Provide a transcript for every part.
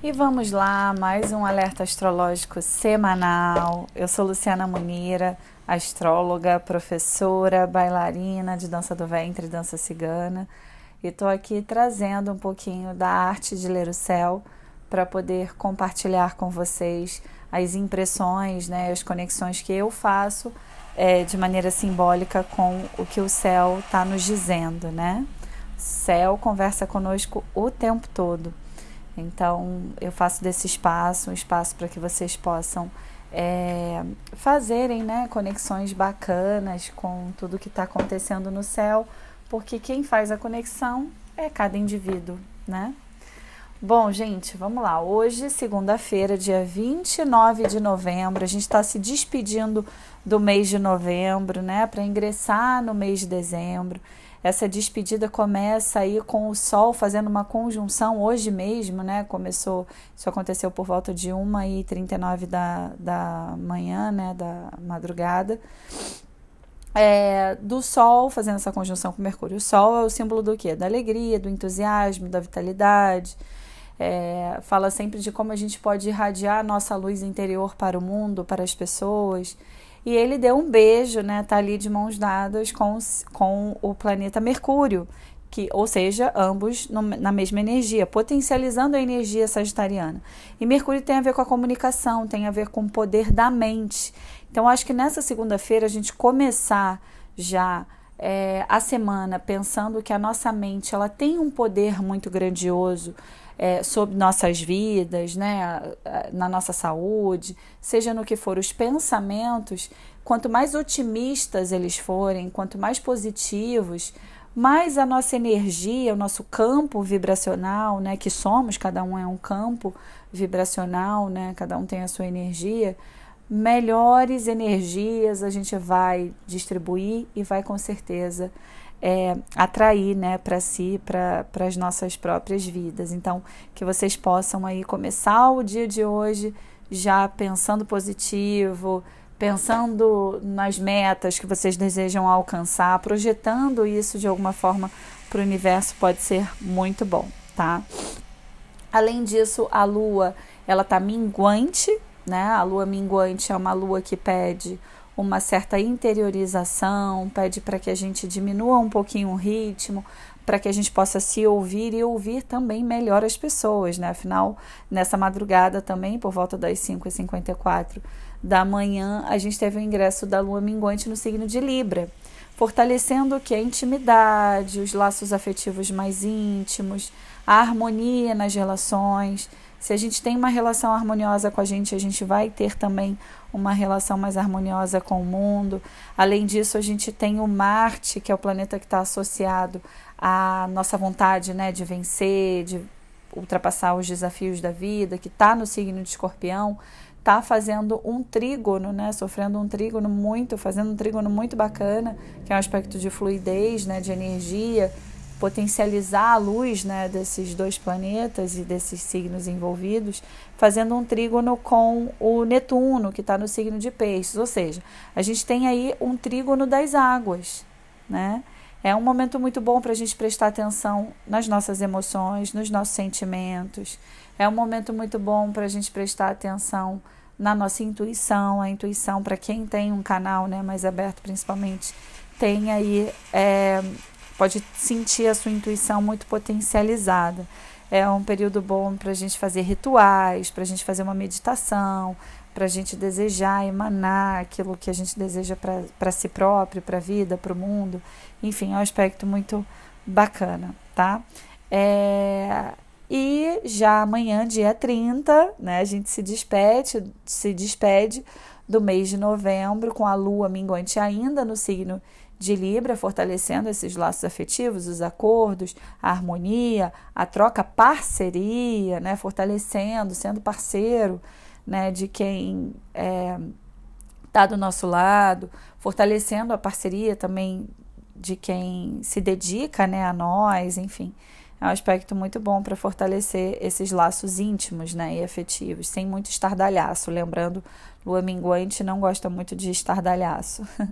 E vamos lá, mais um alerta astrológico semanal. Eu sou Luciana Munira, astróloga, professora, bailarina de dança do ventre e dança cigana, e estou aqui trazendo um pouquinho da arte de ler o céu para poder compartilhar com vocês as impressões, né, as conexões que eu faço é, de maneira simbólica com o que o céu está nos dizendo, né? O céu conversa conosco o tempo todo. Então, eu faço desse espaço um espaço para que vocês possam é, fazerem né, conexões bacanas com tudo que está acontecendo no céu, porque quem faz a conexão é cada indivíduo, né? Bom, gente, vamos lá. Hoje, segunda-feira, dia 29 de novembro, a gente está se despedindo do mês de novembro, né, para ingressar no mês de dezembro. Essa despedida começa aí com o Sol fazendo uma conjunção hoje mesmo, né? Começou, isso aconteceu por volta de 1h39 da, da manhã, né? Da madrugada. É, do Sol fazendo essa conjunção com Mercúrio. O Sol é o símbolo do quê? Da alegria, do entusiasmo, da vitalidade. É, fala sempre de como a gente pode irradiar a nossa luz interior para o mundo, para as pessoas. E ele deu um beijo, né? Tá ali de mãos dadas com, com o planeta Mercúrio, que, ou seja, ambos no, na mesma energia, potencializando a energia sagitariana. E Mercúrio tem a ver com a comunicação, tem a ver com o poder da mente. Então, acho que nessa segunda-feira a gente começar já é, a semana pensando que a nossa mente ela tem um poder muito grandioso é, sobre nossas vidas, né, na nossa saúde, seja no que for, os pensamentos, quanto mais otimistas eles forem, quanto mais positivos, mais a nossa energia, o nosso campo vibracional, né, que somos, cada um é um campo vibracional, né, cada um tem a sua energia, melhores energias a gente vai distribuir e vai com certeza é, atrair né, para si, para as nossas próprias vidas. Então, que vocês possam aí começar o dia de hoje já pensando positivo, pensando nas metas que vocês desejam alcançar, projetando isso de alguma forma para o universo pode ser muito bom, tá? Além disso, a lua ela tá minguante, né? A lua minguante é uma lua que pede uma certa interiorização, pede para que a gente diminua um pouquinho o ritmo, para que a gente possa se ouvir e ouvir também melhor as pessoas, né? Afinal, nessa madrugada também, por volta das 5h54 da manhã, a gente teve o ingresso da lua minguante no signo de Libra, fortalecendo o que? A intimidade, os laços afetivos mais íntimos, a harmonia nas relações se a gente tem uma relação harmoniosa com a gente, a gente vai ter também uma relação mais harmoniosa com o mundo. Além disso, a gente tem o Marte, que é o planeta que está associado à nossa vontade né, de vencer, de ultrapassar os desafios da vida, que está no signo de escorpião, está fazendo um trígono, né, sofrendo um trígono muito, fazendo um trígono muito bacana, que é um aspecto de fluidez, né, de energia, potencializar a luz né, desses dois planetas e desses signos envolvidos, fazendo um trígono com o Netuno, que está no signo de Peixes. Ou seja, a gente tem aí um trígono das águas. Né? É um momento muito bom para a gente prestar atenção nas nossas emoções, nos nossos sentimentos. É um momento muito bom para a gente prestar atenção na nossa intuição. A intuição, para quem tem um canal né, mais aberto, principalmente, tem aí é, pode sentir a sua intuição muito potencializada. É um período bom para a gente fazer rituais, para a gente fazer uma meditação, para a gente desejar, emanar aquilo que a gente deseja para si próprio, para a vida, para o mundo. Enfim, é um aspecto muito bacana, tá? É, e já amanhã, dia 30, né, a gente se despede, se despede do mês de novembro com a lua minguante ainda no signo de Libra, fortalecendo esses laços afetivos, os acordos, a harmonia, a troca, a parceria, né? fortalecendo, sendo parceiro né? de quem está é, tá do nosso lado, fortalecendo a parceria também de quem se dedica né, a nós, enfim. É um aspecto muito bom para fortalecer esses laços íntimos né, e afetivos, sem muito estardalhaço. Lembrando, lua minguante não gosta muito de estardalhaço.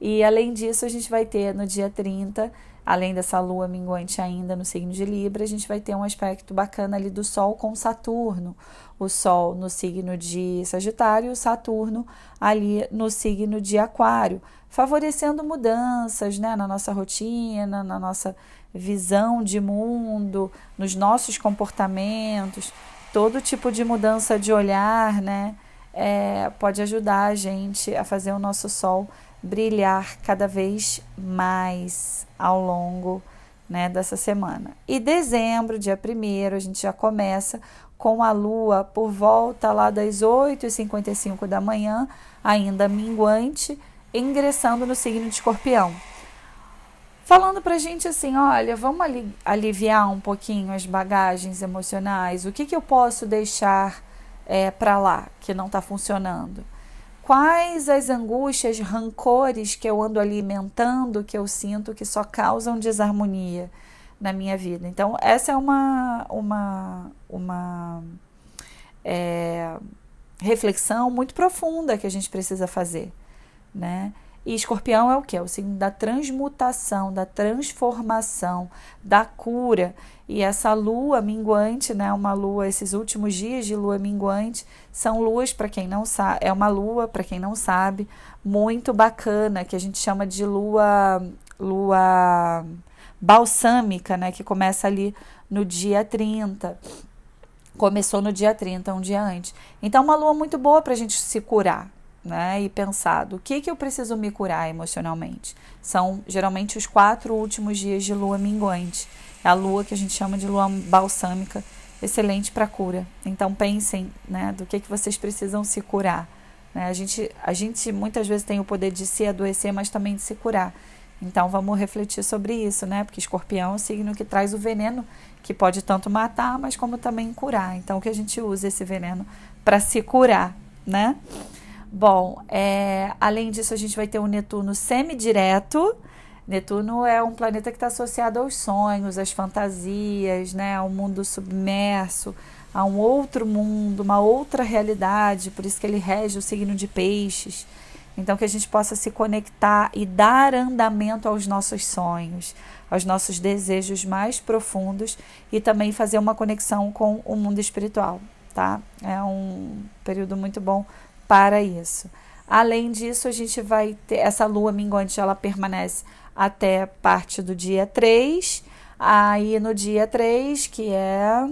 E além disso, a gente vai ter no dia 30 além dessa lua minguante ainda no signo de Libra, a gente vai ter um aspecto bacana ali do Sol com Saturno. O Sol no signo de Sagitário e o Saturno ali no signo de Aquário, favorecendo mudanças né, na nossa rotina, na nossa visão de mundo, nos nossos comportamentos, todo tipo de mudança de olhar, né? É, pode ajudar a gente a fazer o nosso Sol brilhar cada vez mais ao longo né, dessa semana. E dezembro, dia 1 a gente já começa com a lua por volta lá das 8h55 da manhã, ainda minguante, ingressando no signo de escorpião. Falando pra gente assim, olha, vamos ali, aliviar um pouquinho as bagagens emocionais, o que, que eu posso deixar é, para lá que não está funcionando? Quais as angústias, rancores que eu ando alimentando, que eu sinto que só causam desarmonia na minha vida? Então, essa é uma, uma, uma é, reflexão muito profunda que a gente precisa fazer, né? E escorpião é o que? É o signo da transmutação, da transformação, da cura. E essa lua minguante, né, uma lua, esses últimos dias de lua minguante, são luas, para quem não sabe, é uma lua, para quem não sabe, muito bacana, que a gente chama de lua, lua balsâmica, né, que começa ali no dia 30. Começou no dia 30, um dia antes. Então, uma lua muito boa para a gente se curar, né, e pensado o que, que eu preciso me curar emocionalmente. São geralmente os quatro últimos dias de lua minguante. É a lua que a gente chama de lua balsâmica, excelente para cura. Então pensem né, do que, que vocês precisam se curar. Né? A, gente, a gente muitas vezes tem o poder de se adoecer, mas também de se curar. Então vamos refletir sobre isso, né? Porque escorpião é um signo que traz o veneno que pode tanto matar, mas como também curar. Então que a gente use esse veneno para se curar, né? Bom, é, além disso, a gente vai ter um Netuno semidireto. Netuno é um planeta que está associado aos sonhos, às fantasias, né, ao mundo submerso, a um outro mundo, uma outra realidade, por isso que ele rege o signo de peixes. Então, que a gente possa se conectar e dar andamento aos nossos sonhos, aos nossos desejos mais profundos e também fazer uma conexão com o mundo espiritual, tá? É um período muito bom para isso. Além disso, a gente vai ter essa lua minguante, ela permanece até parte do dia 3. Aí no dia 3, que é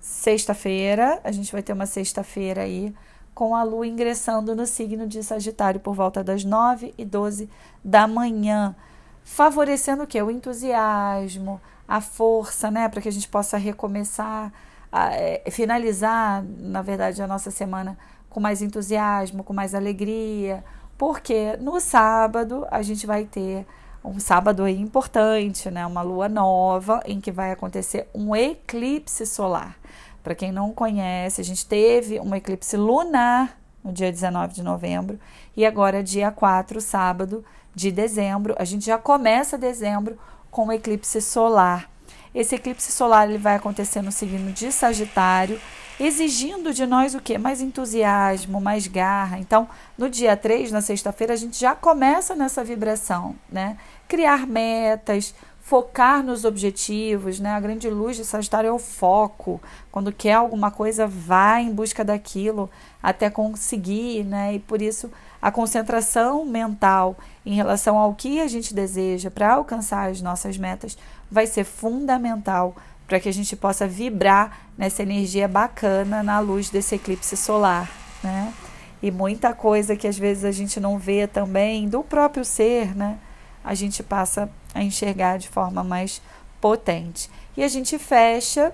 sexta-feira, a gente vai ter uma sexta-feira aí com a lua ingressando no signo de Sagitário por volta das 9 e 12 da manhã, favorecendo o que? O entusiasmo, a força, né, para que a gente possa recomeçar, a, é, finalizar, na verdade, a nossa semana com mais entusiasmo, com mais alegria, porque no sábado a gente vai ter um sábado aí importante, né? Uma lua nova em que vai acontecer um eclipse solar. Para quem não conhece, a gente teve um eclipse lunar no dia 19 de novembro e agora dia 4, sábado de dezembro, a gente já começa dezembro com o eclipse solar. Esse eclipse solar ele vai acontecer no signo de Sagitário exigindo de nós o quê? Mais entusiasmo, mais garra. Então, no dia 3, na sexta-feira, a gente já começa nessa vibração, né? Criar metas, focar nos objetivos, né? A grande luz de Sagitário é o foco. Quando quer alguma coisa, vai em busca daquilo até conseguir, né? E por isso a concentração mental em relação ao que a gente deseja para alcançar as nossas metas vai ser fundamental para que a gente possa vibrar nessa energia bacana na luz desse eclipse solar, né? E muita coisa que às vezes a gente não vê também do próprio ser, né? A gente passa a enxergar de forma mais potente. E a gente fecha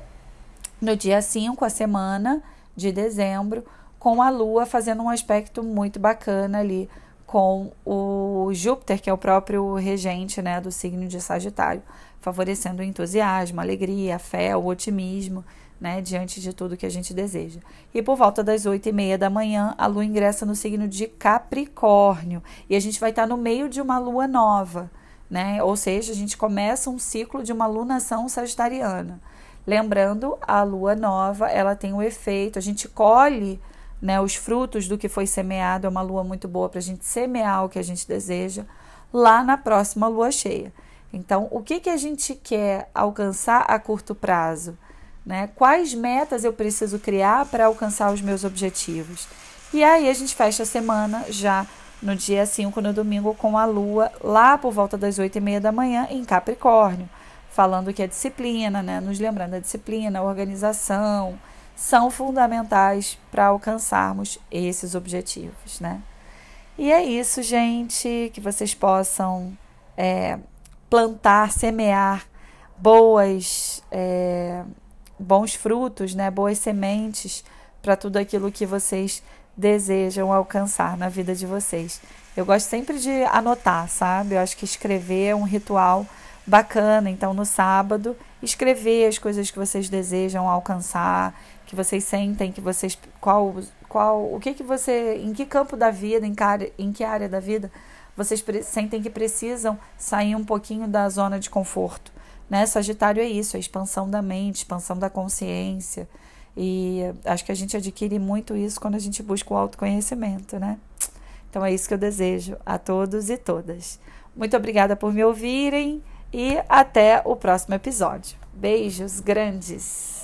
no dia 5, a semana de dezembro, com a Lua fazendo um aspecto muito bacana ali com o Júpiter, que é o próprio regente né, do signo de Sagitário favorecendo o entusiasmo, a alegria, a fé, o otimismo, né, diante de tudo que a gente deseja. E por volta das oito e meia da manhã, a lua ingressa no signo de Capricórnio e a gente vai estar no meio de uma lua nova, né? Ou seja, a gente começa um ciclo de uma lunação sagitariana. Lembrando, a lua nova, ela tem o efeito, a gente colhe né, os frutos do que foi semeado. É uma lua muito boa para a gente semear o que a gente deseja lá na próxima lua cheia. Então, o que, que a gente quer alcançar a curto prazo? Né? Quais metas eu preciso criar para alcançar os meus objetivos? E aí a gente fecha a semana já no dia 5, no domingo, com a lua lá por volta das 8 e meia da manhã em Capricórnio, falando que a disciplina, né? nos lembrando a disciplina, a organização, são fundamentais para alcançarmos esses objetivos. Né? E é isso, gente, que vocês possam é, plantar, semear boas, é, bons frutos, né? boas sementes para tudo aquilo que vocês desejam alcançar na vida de vocês. Eu gosto sempre de anotar, sabe? Eu acho que escrever é um ritual bacana. Então, no sábado, escrever as coisas que vocês desejam alcançar, que vocês sentem, que vocês qual qual o que que você, em que campo da vida, em que área, em que área da vida vocês sentem que precisam sair um pouquinho da zona de conforto, né? Sagitário é isso, a expansão da mente, expansão da consciência. E acho que a gente adquire muito isso quando a gente busca o autoconhecimento, né? Então é isso que eu desejo a todos e todas. Muito obrigada por me ouvirem e até o próximo episódio. Beijos grandes!